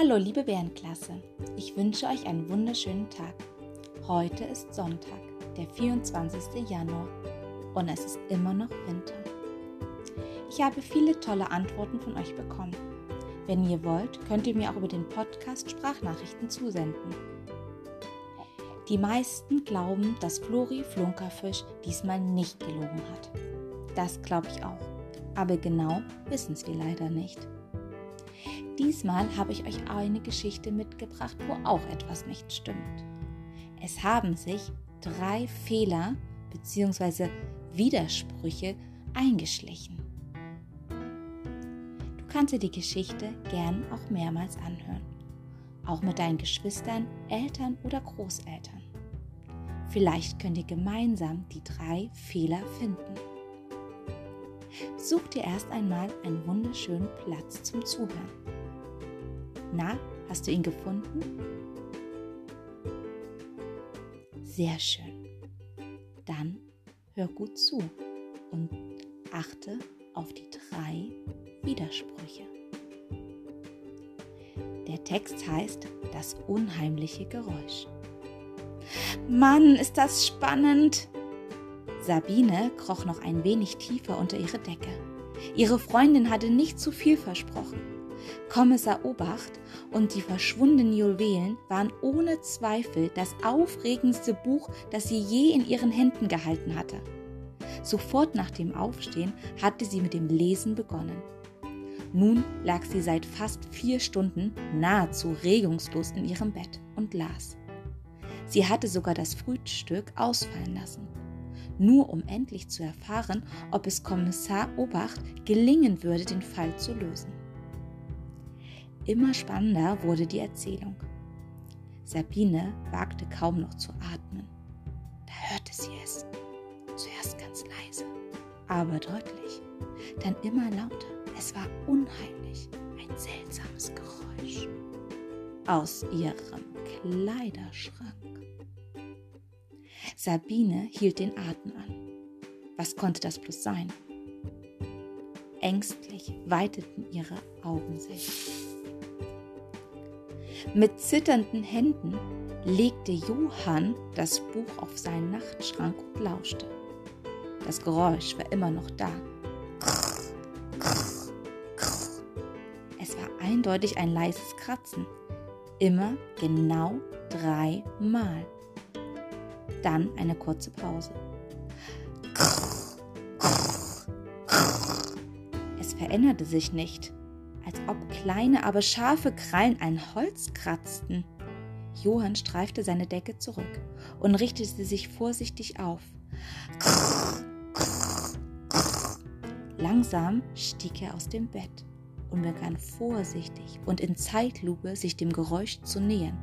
Hallo liebe Bärenklasse, ich wünsche euch einen wunderschönen Tag. Heute ist Sonntag, der 24. Januar und es ist immer noch Winter. Ich habe viele tolle Antworten von euch bekommen. Wenn ihr wollt, könnt ihr mir auch über den Podcast Sprachnachrichten zusenden. Die meisten glauben, dass Flori Flunkerfisch diesmal nicht gelogen hat. Das glaube ich auch. Aber genau wissen es wir leider nicht. Diesmal habe ich euch eine Geschichte mitgebracht, wo auch etwas nicht stimmt. Es haben sich drei Fehler bzw. Widersprüche eingeschlichen. Du kannst dir die Geschichte gern auch mehrmals anhören, auch mit deinen Geschwistern, Eltern oder Großeltern. Vielleicht könnt ihr gemeinsam die drei Fehler finden. Such dir erst einmal einen wunderschönen Platz zum Zuhören. Na, hast du ihn gefunden? Sehr schön. Dann hör gut zu und achte auf die drei Widersprüche. Der Text heißt Das unheimliche Geräusch. Mann, ist das spannend! Sabine kroch noch ein wenig tiefer unter ihre Decke. Ihre Freundin hatte nicht zu viel versprochen. Kommissar Obacht und die verschwundenen Juwelen waren ohne Zweifel das aufregendste Buch, das sie je in ihren Händen gehalten hatte. Sofort nach dem Aufstehen hatte sie mit dem Lesen begonnen. Nun lag sie seit fast vier Stunden nahezu regungslos in ihrem Bett und las. Sie hatte sogar das Frühstück ausfallen lassen, nur um endlich zu erfahren, ob es Kommissar Obacht gelingen würde, den Fall zu lösen. Immer spannender wurde die Erzählung. Sabine wagte kaum noch zu atmen. Da hörte sie es. Zuerst ganz leise, aber deutlich. Dann immer lauter. Es war unheimlich. Ein seltsames Geräusch. Aus ihrem Kleiderschrank. Sabine hielt den Atem an. Was konnte das bloß sein? Ängstlich weiteten ihre Augen sich. Mit zitternden Händen legte Johann das Buch auf seinen Nachtschrank und lauschte. Das Geräusch war immer noch da. Es war eindeutig ein leises Kratzen. Immer genau dreimal. Dann eine kurze Pause. Es veränderte sich nicht als ob kleine, aber scharfe Krallen ein Holz kratzten. Johann streifte seine Decke zurück und richtete sich vorsichtig auf. Langsam stieg er aus dem Bett und begann vorsichtig und in Zeitlupe sich dem Geräusch zu nähern.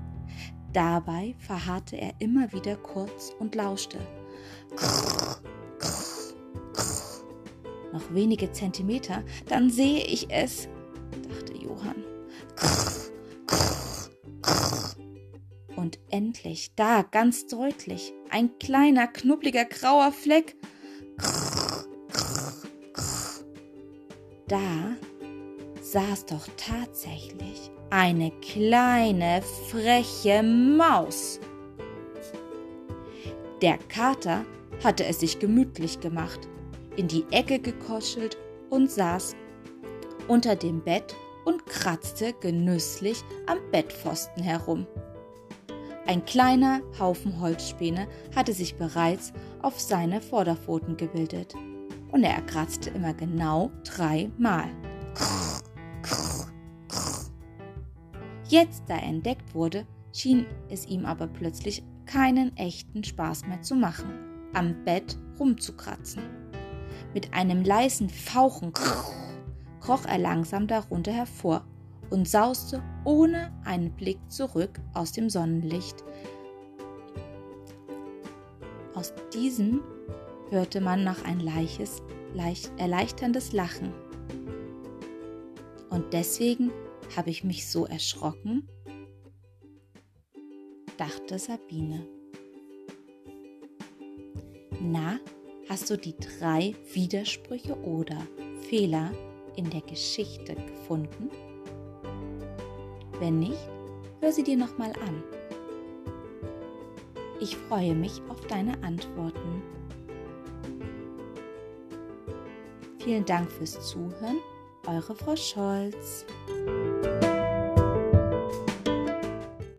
Dabei verharrte er immer wieder kurz und lauschte. Noch wenige Zentimeter, dann sehe ich es, Johann. Und endlich, da ganz deutlich, ein kleiner, knubbeliger, grauer Fleck. Da saß doch tatsächlich eine kleine, freche Maus. Der Kater hatte es sich gemütlich gemacht, in die Ecke gekoschelt und saß unter dem Bett und kratzte genüsslich am Bettpfosten herum. Ein kleiner Haufen Holzspäne hatte sich bereits auf seine Vorderpfoten gebildet und er kratzte immer genau dreimal. Jetzt, da er entdeckt wurde, schien es ihm aber plötzlich keinen echten Spaß mehr zu machen, am Bett rumzukratzen. Mit einem leisen Fauchen kroch er langsam darunter hervor und sauste ohne einen Blick zurück aus dem Sonnenlicht. Aus diesem hörte man noch ein leiches, leicht, erleichterndes Lachen. Und deswegen habe ich mich so erschrocken, dachte Sabine. Na, hast du die drei Widersprüche oder Fehler in der Geschichte gefunden? Wenn nicht, hör sie dir nochmal an. Ich freue mich auf deine Antworten. Vielen Dank fürs Zuhören, eure Frau Scholz.